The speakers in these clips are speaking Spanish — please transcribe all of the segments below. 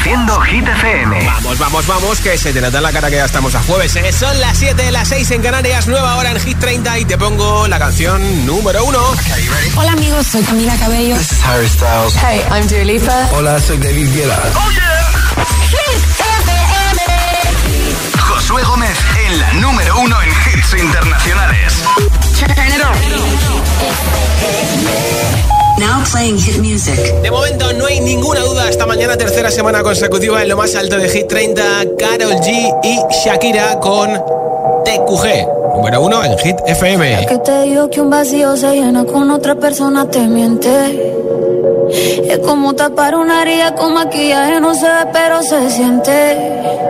Reproduciendo Hit FM. Vamos, vamos, vamos, que se te nota la cara que ya estamos a jueves. ¿eh? Son las 7, las 6 en Canarias, nueva hora en Hit 30 y te pongo la canción número 1. Hola amigos, soy Camila Cabello. This is Harry Styles. Hey, I'm Dua Lipa. Hola, soy David Guetta. ¡Oh, yeah! Hit FM. Josué Gómez en la número 1 en hits internacionales. Turn it Now playing hit music. De momento no hay ninguna duda. Esta mañana, tercera semana consecutiva en lo más alto de Hit 30, Carol G y Shakira con TQG. Número uno en Hit FM. que te digo que un vacío se llena con otra persona te miente. Es como tapar una herida con maquillaje, no se ve, pero se siente.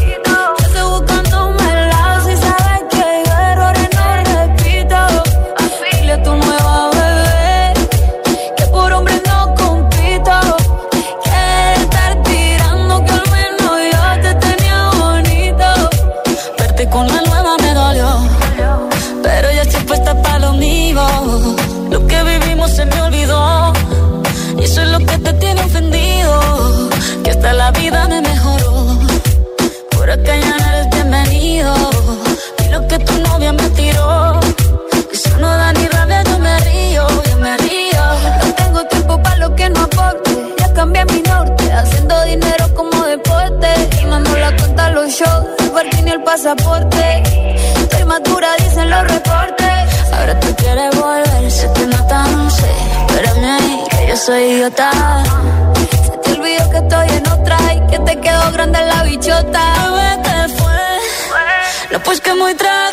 Y nos la cuenta los shows, el parking y el pasaporte. Estoy madura, dicen los reportes. Ahora tú quieres volver, se te nota, no sé. Espérame ahí, que yo soy idiota. Se te olvidó que estoy en otra y que te quedó grande la bichota. Bebé, ¿qué fue? No, pues que muy tragadito.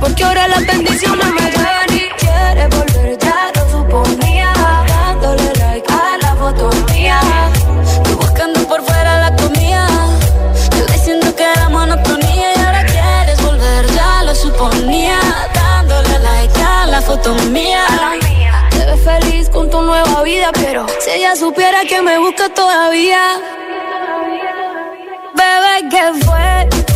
Porque ahora las bendiciones me llueven y quieres volver, ya lo suponía, dándole like a la foto mía, tú buscando por fuera la comida, yo diciendo que era monotonía y ahora quieres volver, ya lo suponía, dándole like a la foto mía. Te ves feliz con tu nueva vida, pero si ella supiera que me busca todavía, bebé, ¿qué fue?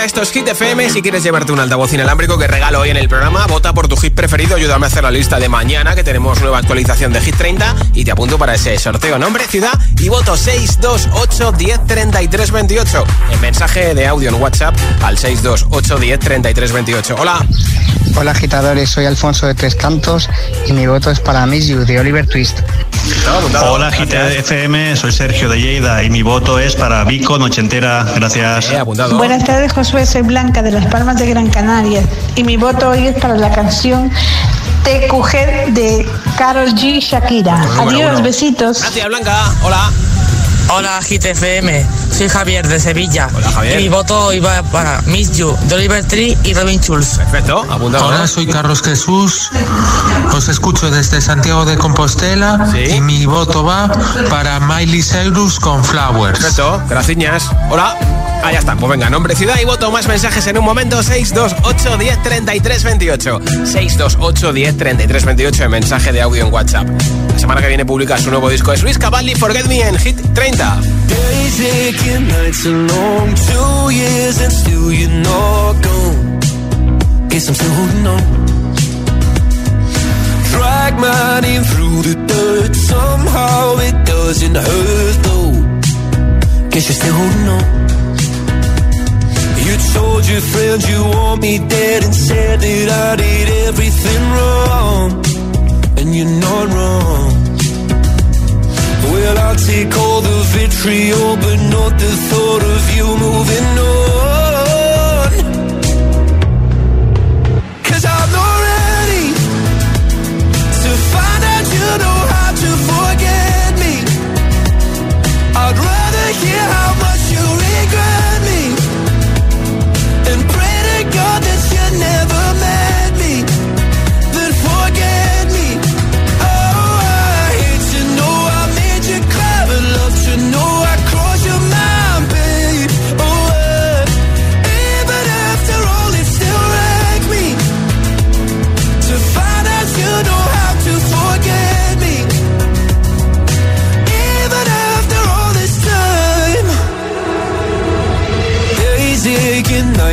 30, esto es Hit FM. Si quieres llevarte un altavoz inalámbrico que regalo hoy en el programa, vota por tu hit preferido. Ayúdame a hacer la lista de mañana, que tenemos nueva actualización de Hit 30. Y te apunto para ese sorteo. Nombre, ciudad y voto 628 10 33 28. En mensaje de audio en WhatsApp al 628 10 33 28. Hola. Hola agitadores, soy Alfonso de Tres Cantos y mi voto es para Miss You de Oliver Twist. Hola GTFM, soy Sergio de Lleida y mi voto es para Vico Nochentera. Gracias. Buenas tardes Josué, soy Blanca de Las Palmas de Gran Canaria y mi voto hoy es para la canción TQG de Carol G. Shakira. Adiós, besitos. Gracias Blanca, hola. Hola GTFM, soy Javier de Sevilla. Hola Javier. Y mi voto iba para Miss You, de Oliver Tree y Robin Schulz. Perfecto, apuntado. Hola, soy Carlos Jesús. Os escucho desde Santiago de Compostela y mi voto va para Miley Cyrus con Flowers. Perfecto, gracias. Hola. Ah, está. Pues venga, nombre, ciudad y voto. Más mensajes en un momento. 628 10 33 28. 628 10 33 28 en mensaje de audio en WhatsApp. La semana que viene publica su nuevo disco. Es Luis Cavalli, Forget Me en Hit 30. Drag my name through the dirt. Somehow it doesn't hurt though. Guess you're still holding on. Told your friends you want me dead and said that I did everything wrong. And you're not wrong. Well, I'll take all the vitriol, but not the thought of you moving on. Cause I'm not ready to find out you know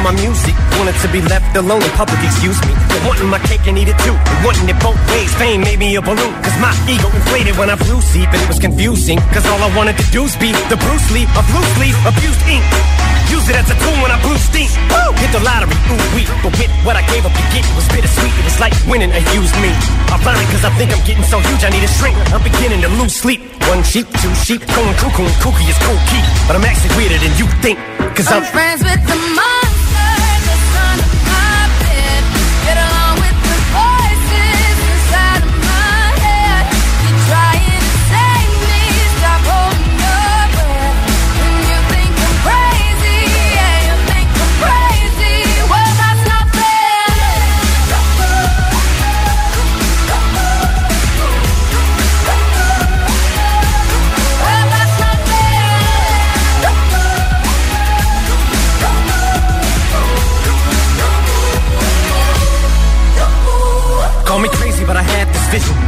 From my music. Wanted to be left alone in public, excuse me. But wanting my cake and eat it too. And wanting it both ways. Fame made me a balloon. Cause my ego inflated when I flew seep. And it was confusing. Cause all I wanted to do was be the Bruce Lee of loose leaf abused ink. Use it as a tool when I blew steam. Woo! Hit the lottery, ooh wee. But with what I gave up to get was bittersweet. It was like winning a used me. Ironic cause I think I'm getting so huge I need a shrink. I'm beginning to lose sleep. One sheep, two sheep, going cuckoo and kooky is cool key. But I'm actually weirder than you think. Cause I'm, I'm friends with the monster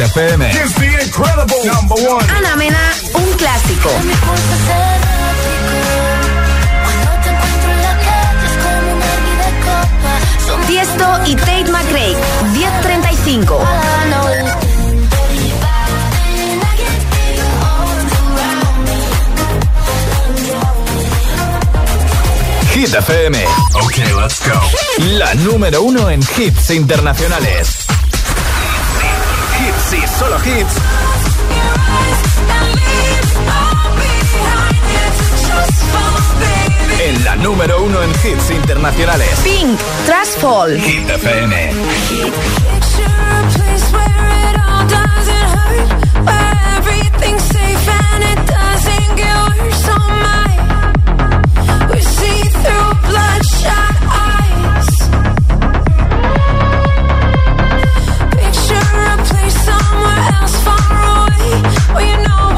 Hit FM. It's the incredible number one. Ana Mena, un clásico. Tiesto y Tate McRae, 1035. Hit FM. Ok, let's go. La número uno en hits internacionales. Solo hits. En la número uno en hits internacionales. Pink, Trash Fall. Hit FM. Bloodshot else far away, where you know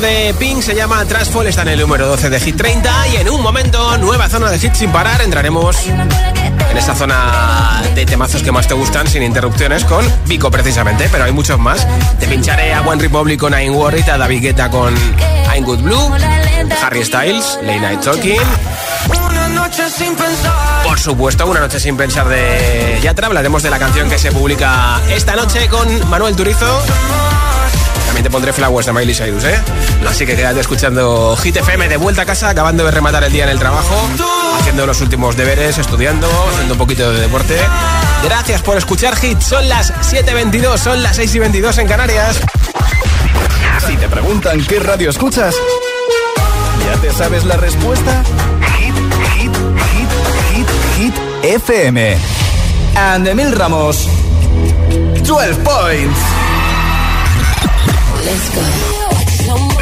de Pink, se llama Trashfall, está en el número 12 de Hit 30 y en un momento, nueva zona de hits sin parar, entraremos en esa zona de temazos que más te gustan sin interrupciones con Vico precisamente, pero hay muchos más. Te pincharé a One Republic con I'm Worried, a David Guetta con I'm Good Blue, Harry Styles, Late Night Talking, por supuesto, una noche sin pensar de Yatra. Hablaremos de la canción que se publica esta noche con Manuel Turizo. También te pondré Flowers de Miley Cyrus, ¿eh? Así que quédate escuchando Hit FM de vuelta a casa, acabando de rematar el día en el trabajo, haciendo los últimos deberes, estudiando, haciendo un poquito de deporte. Gracias por escuchar Hit. Son las 7.22, son las 6.22 en Canarias. Si te preguntan qué radio escuchas, ¿ya te sabes la respuesta? Hit, hit, hit, hit, hit, FM. And Emil Ramos, 12 points.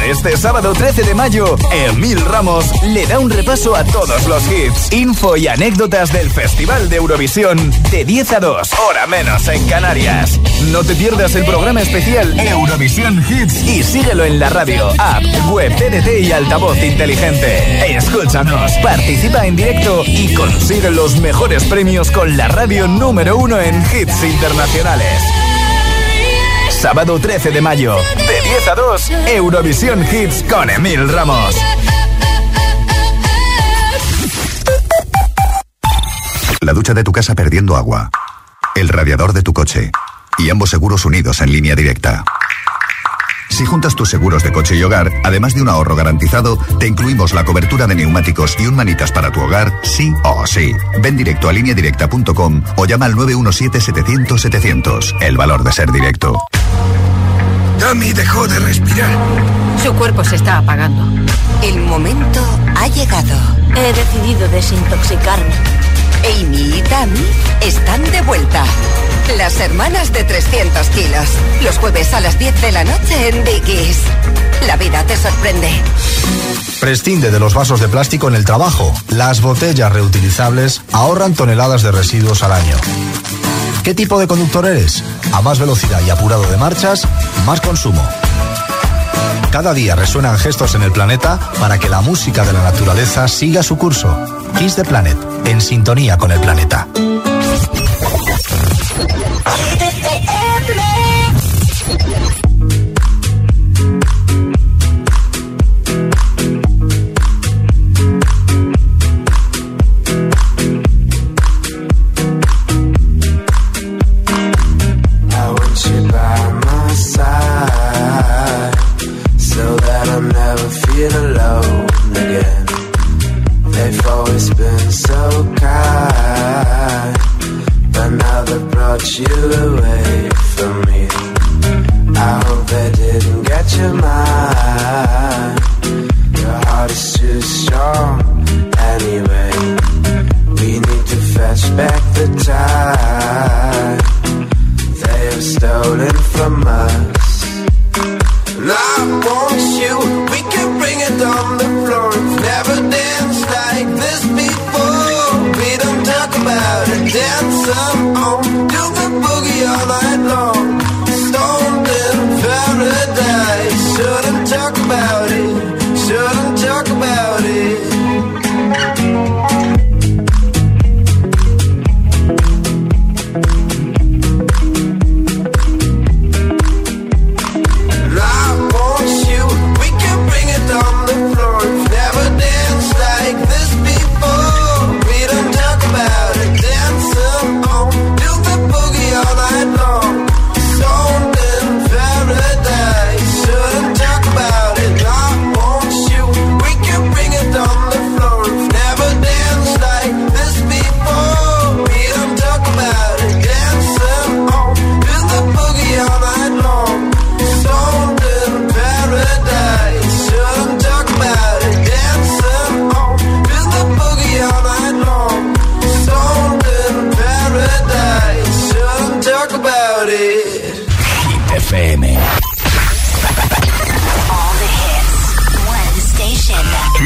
Este sábado 13 de mayo, Emil Ramos le da un repaso a todos los hits, info y anécdotas del Festival de Eurovisión de 10 a 2, hora menos en Canarias. No te pierdas el programa especial Eurovisión Hits y síguelo en la radio, app, web, TDT y altavoz inteligente. Escúchanos, participa en directo y consigue los mejores premios con la radio número uno en hits internacionales. Sábado 13 de mayo, de 10 a 2, Eurovisión Hits con Emil Ramos. La ducha de tu casa perdiendo agua. El radiador de tu coche. Y ambos seguros unidos en línea directa. Si juntas tus seguros de coche y hogar, además de un ahorro garantizado, te incluimos la cobertura de neumáticos y un manitas para tu hogar, sí o sí. Ven directo a lineadirecta.com o llama al 917-700-700. El valor de ser directo. Dami dejó de respirar. Su cuerpo se está apagando. El momento ha llegado. He decidido desintoxicarme. Amy y Tammy están de vuelta. Las hermanas de 300 kilos. Los jueves a las 10 de la noche en Dickies. La vida te sorprende. Prescinde de los vasos de plástico en el trabajo. Las botellas reutilizables ahorran toneladas de residuos al año. ¿Qué tipo de conductor eres? A más velocidad y apurado de marchas, más consumo. Cada día resuenan gestos en el planeta para que la música de la naturaleza siga su curso. Kiss the Planet, en sintonía con el planeta. I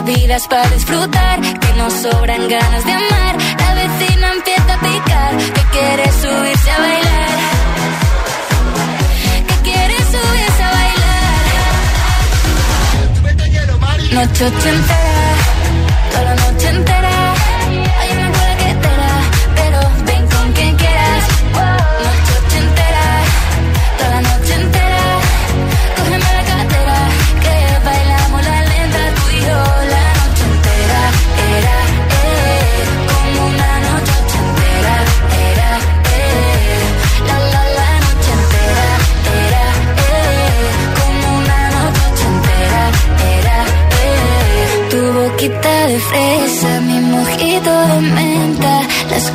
la vida es para disfrutar, que nos sobran ganas de amar. La vecina empieza a picar, que quiere subirse a bailar. Que quiere subirse a bailar. Noche ochentera,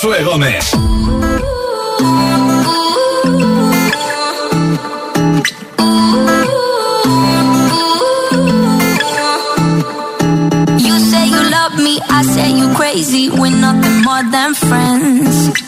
Josué Gómez. You say you love me, I say you crazy. We're nothing more than friends.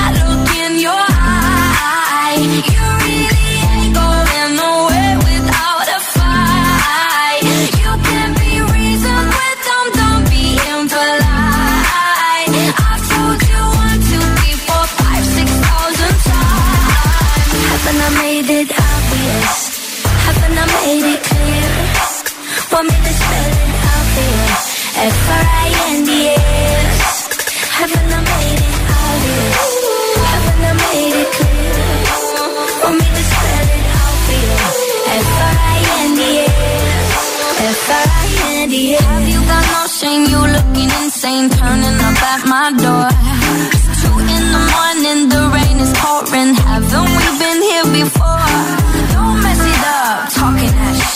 F-R-I-N-D-S. Haven't I made it obvious? Haven't made it clear? Want me to spell it out for you? F-R-I-N-D-S. F-R-I-N-D-S. Have you got no shame? You looking insane, turning up at my door. Two in the morning,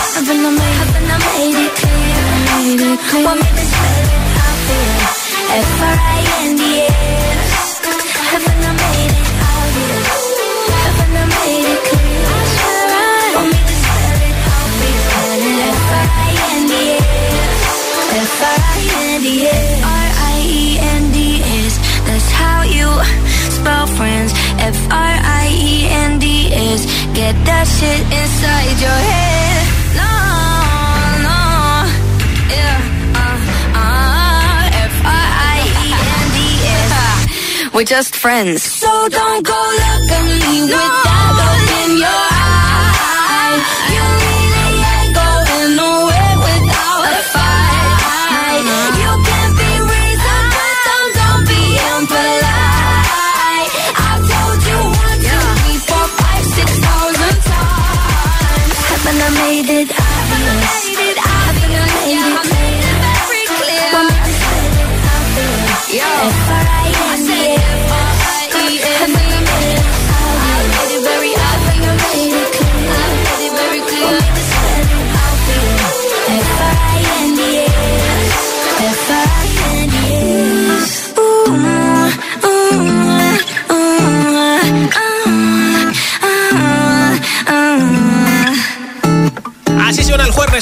obvious? Haven't I made, haven't I made it clear? Made it clear. Want me to spell it out for you? F-R-I-N-D-S. Haven't We're just friends. So don't go look at me with that look in your eye.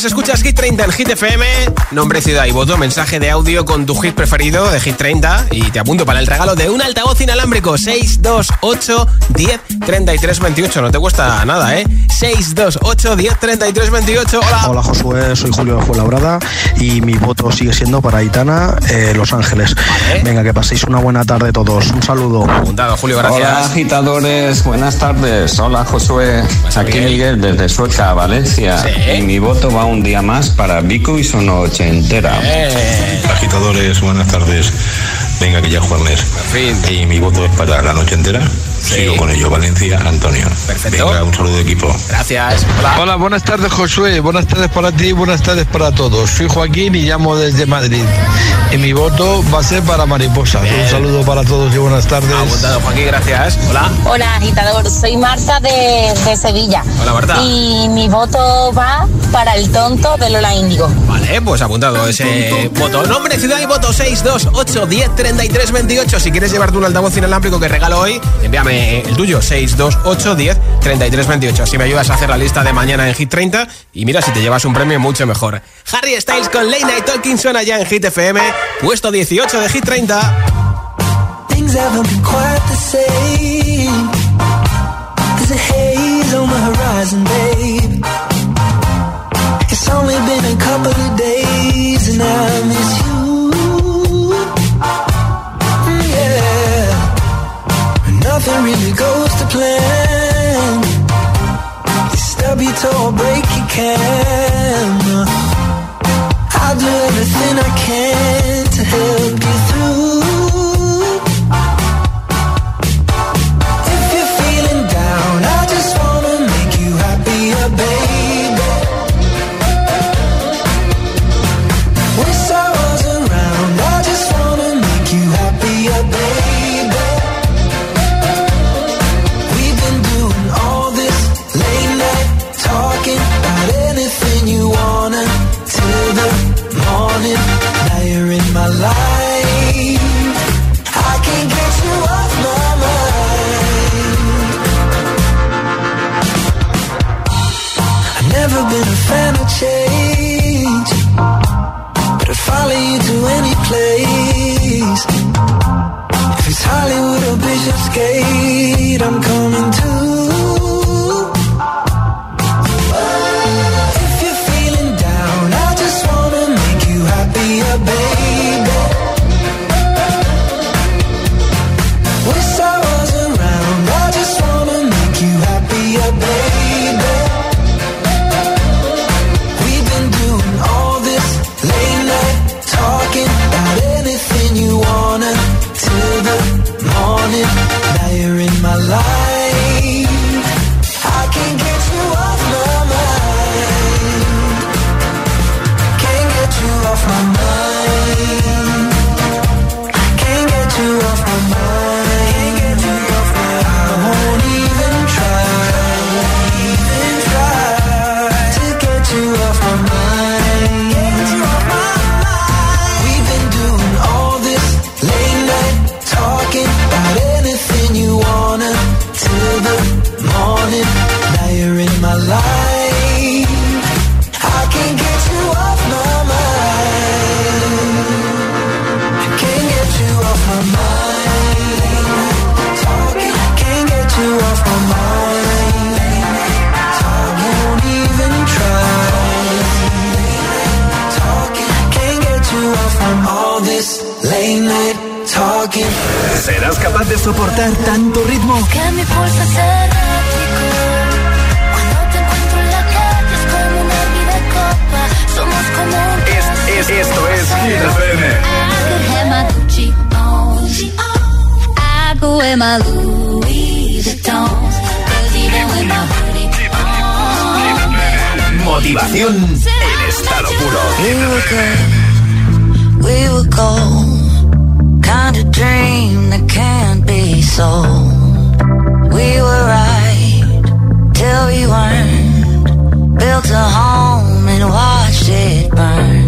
Escuchas Hit 30 en Hit FM, nombre, ciudad y voto, mensaje de audio con tu hit preferido de Hit 30 y te apunto para el regalo de un altavoz inalámbrico 628 10 33 28. No te cuesta nada, ¿eh? 628 10 33 28. Hola. Hola Josué, soy Julio de Fuenlabrada y mi voto sigue siendo para Aitana, eh, Los Ángeles. Venga, que paséis una buena tarde todos. Un saludo. Apuntado, Julio, gracias. Hola agitadores, buenas tardes. Hola Josué. Aquí Miguel desde Sueca, Valencia. Y mi voto va un día más para Vico y su noche entera. Agitadores, buenas tardes. Venga, que ya Juanes. Y mi voto es para la noche entera. Sigo con ello, Valencia, Antonio. Perfecto. Venga, un saludo de equipo. Gracias. Hola. buenas tardes Josué, buenas tardes para ti, buenas tardes para todos. Soy Joaquín y llamo desde Madrid. Y mi voto va a ser para Mariposa. Un saludo para todos y buenas tardes. Apuntado, Joaquín, gracias. Hola. Hola, agitador. Soy Marta de, de Sevilla. Hola, Marta. Y mi voto va para el tonto de Lola Índigo. Vale, pues apuntado ese voto. Nombre, ciudad y voto 628 10 33 28. Si quieres llevarte un altavoz inalámbrico que regalo hoy, envíame el tuyo 628 10 33 28. Así me ayudas a hacer la lista de mañana en Hit 30 y mira si te llevas un premio mucho mejor. Harry Styles con Late Night Talking suena ya en Hit FM, puesto 18 de Hit 30. Things haven't been quite the same. There's a haze on the horizon, babe. It's only been a couple of days and I miss you. Nothing really goes to plan. You stub your toe break your can. I'll do everything I can to help you Hit FM. I Louis even with my on. Motivación en estado puro. We were good, we were gold. Kind of dream that can't be sold. We were right till we weren't. Built a home and watched it burn.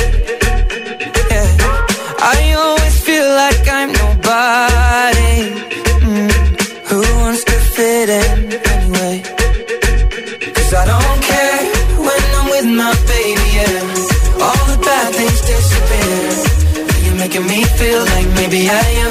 I am.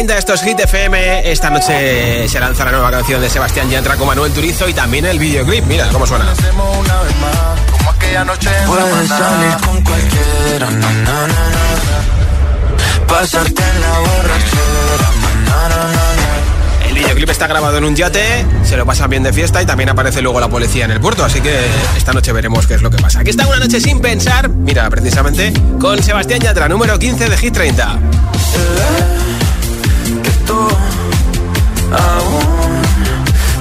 30, esto es Hit FM. Esta noche se lanza la nueva canción de Sebastián Yantra con Manuel Turizo y también el videoclip. Mira cómo suena. El videoclip está grabado en un yate, se lo pasan bien de fiesta y también aparece luego la policía en el puerto, así que esta noche veremos qué es lo que pasa. Aquí está una noche sin pensar, mira, precisamente, con Sebastián Yatra, número 15 de Hit 30 aún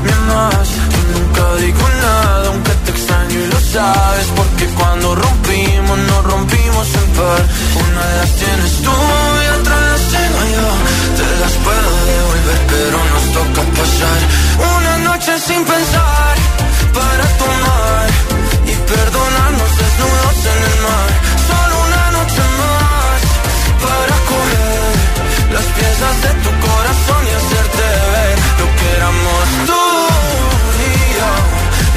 me amas. Nunca digo nada, aunque te extraño y lo sabes. Porque cuando rompimos, nos rompimos en par. Una de las tienes tú y otra las tengo yo. Te las puedo devolver, pero nos toca pasar una noche sin pensar para tomar y perdonar de tu corazón y hacerte ver lo que éramos tú y yo.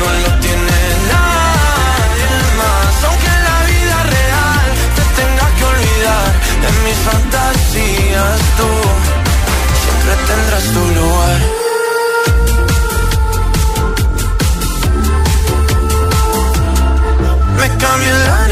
No lo tiene nadie más, aunque en la vida real te tengas que olvidar de mis fantasías, tú siempre tendrás tu lugar. Me cambié la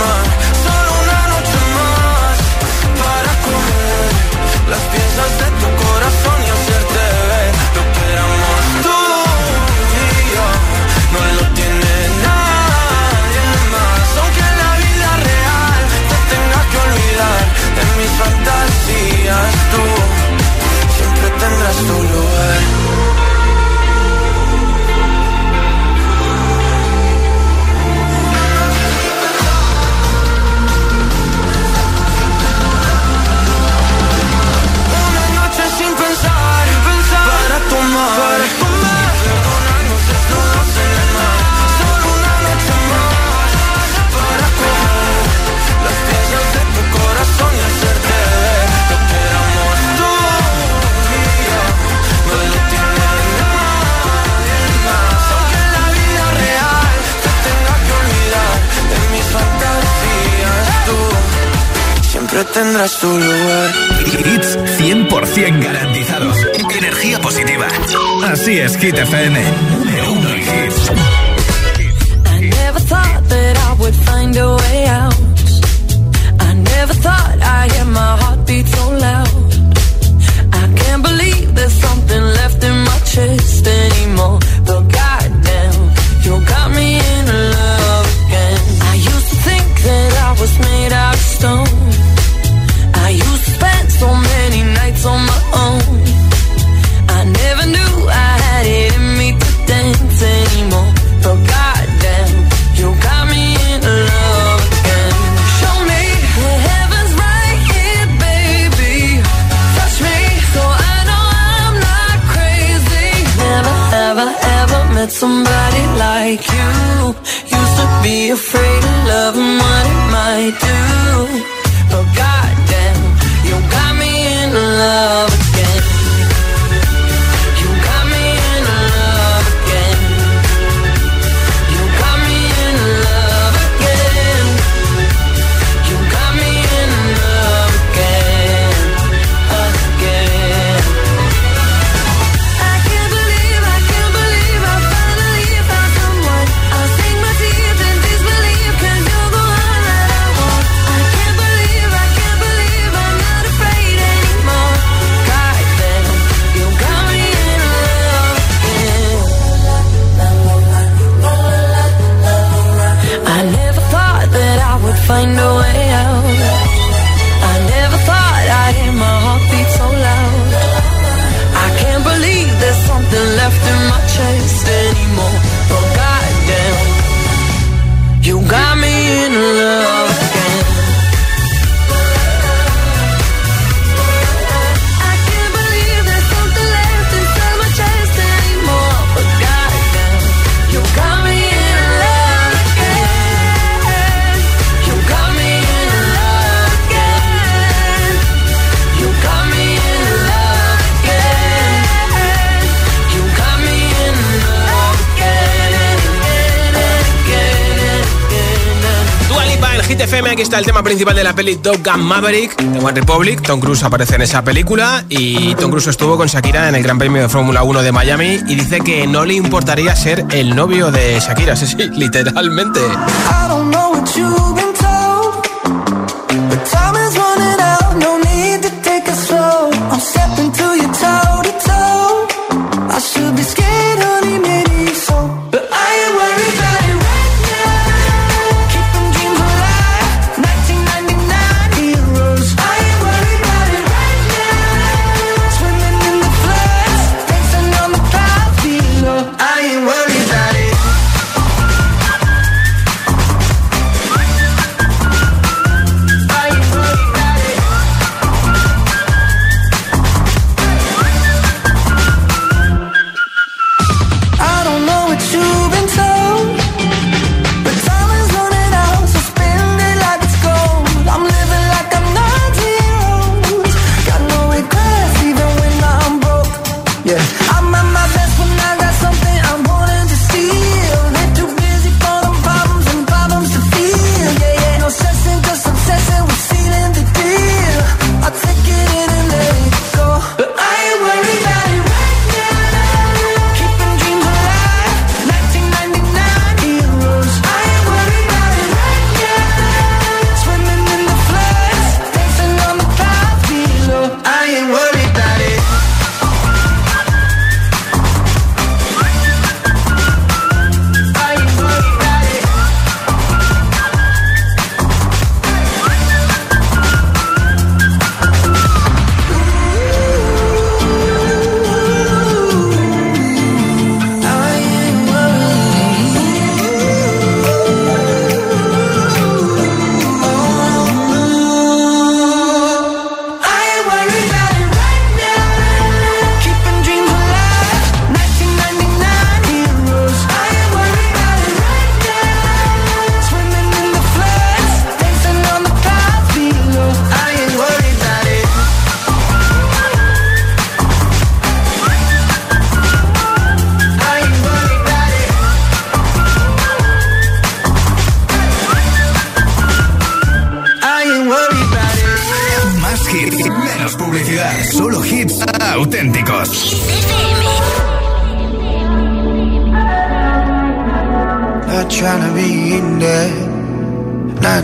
más, solo una noche más para comer las piezas de FM el tema principal de la peli Top Gun Maverick de One Republic. Tom Cruise aparece en esa película y Tom Cruise estuvo con Shakira en el Gran Premio de Fórmula 1 de Miami y dice que no le importaría ser el novio de Shakira, sí, sí, literalmente.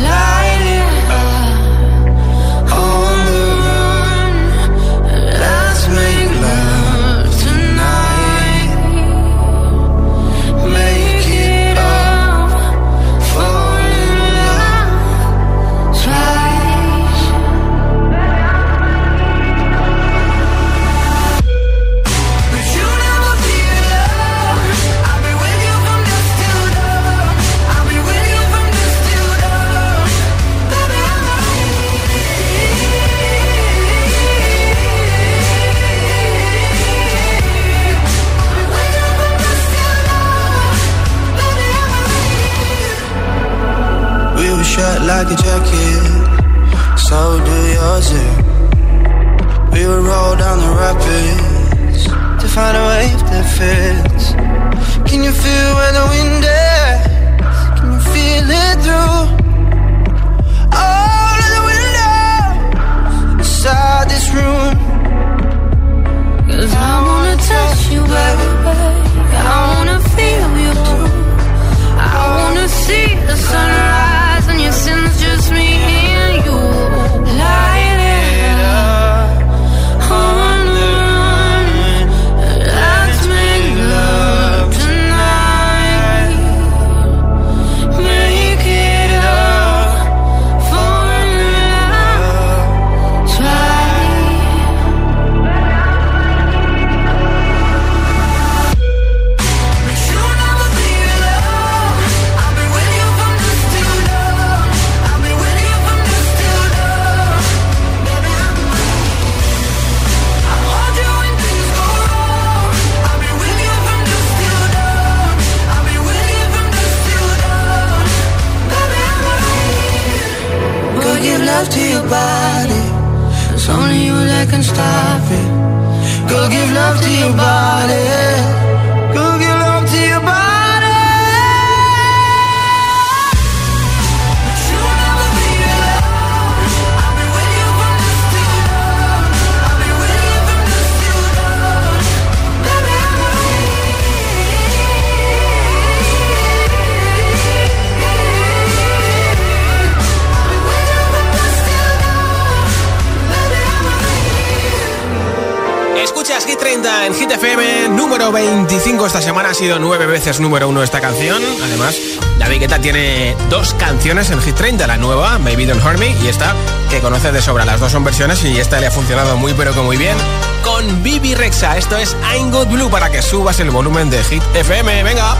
Light it shut like a jacket, so do yours. Yeah. We would roll down the rapids to find a wave that fits. Can you feel where the wind is? Sido nueve veces número uno esta canción. Además, David Guetta tiene dos canciones en Hit 30, la nueva, Baby Don't Hurt Me, y esta que conoce de sobra. Las dos son versiones y esta le ha funcionado muy pero que muy bien con Bibi Rexa. Esto es I'm Good Blue para que subas el volumen de Hit FM. Venga.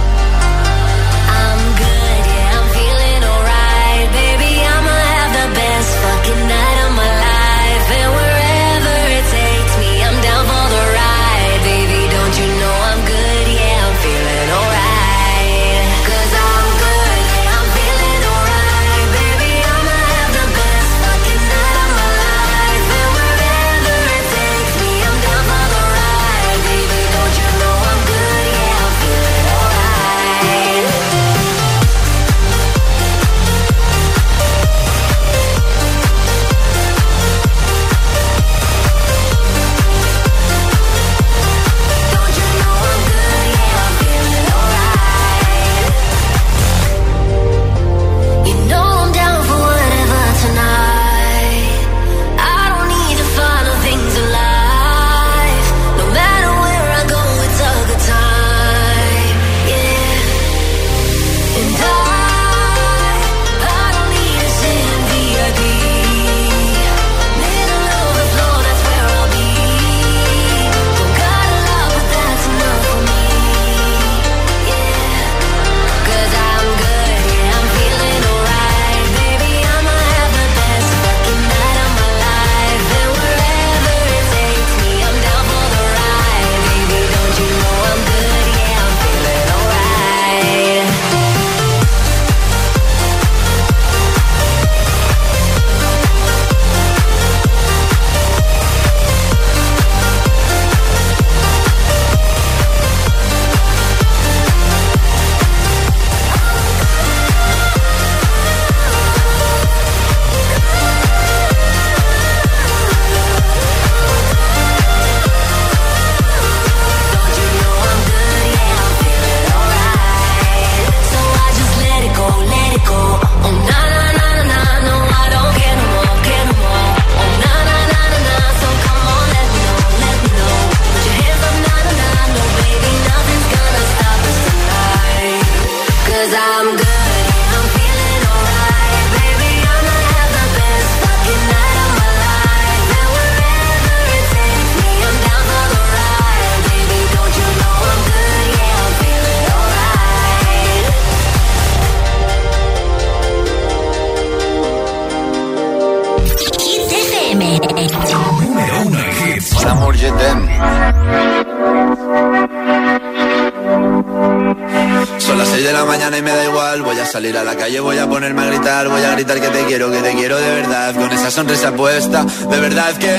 De verdad que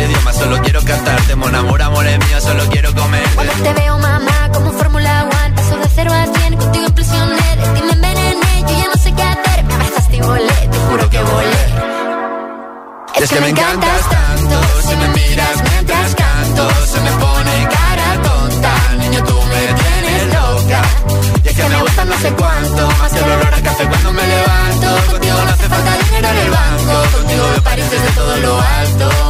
el idioma, solo quiero cantarte. Mon amor, amor es mío, solo quiero comer. Cuando te veo, mamá, como Fórmula One. Paso de cero a cien, contigo impresioné. De ti me envenené, yo ya no sé qué hacer. Me abrazaste y volé, te juro que volé. Es, es que, que me encantas tanto, si me miras mientras canto, se me pone cara tonta, niño tú me tienes loca. Y es que me gusta no sé cuánto, más que el olor a café cuando me levanto. Contigo no hace falta dinero en el banco, contigo me París desde todo lo alto.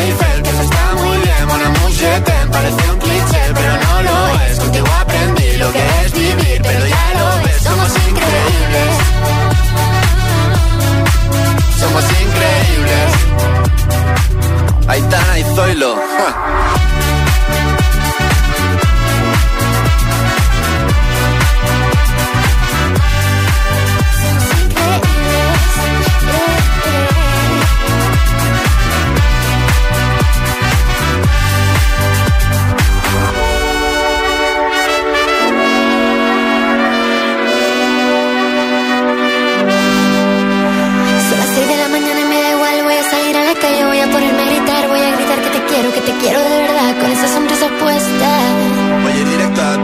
Eiffel, que eso está muy bien, mon amour, je t'aime, parece un cliché, pero no lo es. Contigo aprendí lo que es vivir, pero ya lo ves, somos increíbles. Somos increíbles. Aitana y Zoilo. Son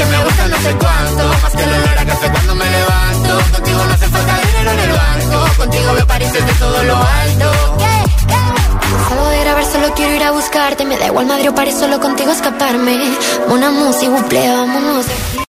Que me gusta no sé cuánto, más que el olor a café cuando me levanto. Contigo no hace falta dinero en el banco, contigo veo París desde todo lo alto. Solo de ir a ver, solo quiero ir a buscarte. Me da igual Madrid o París, solo contigo escaparme. Una música, buple, vámonos. de.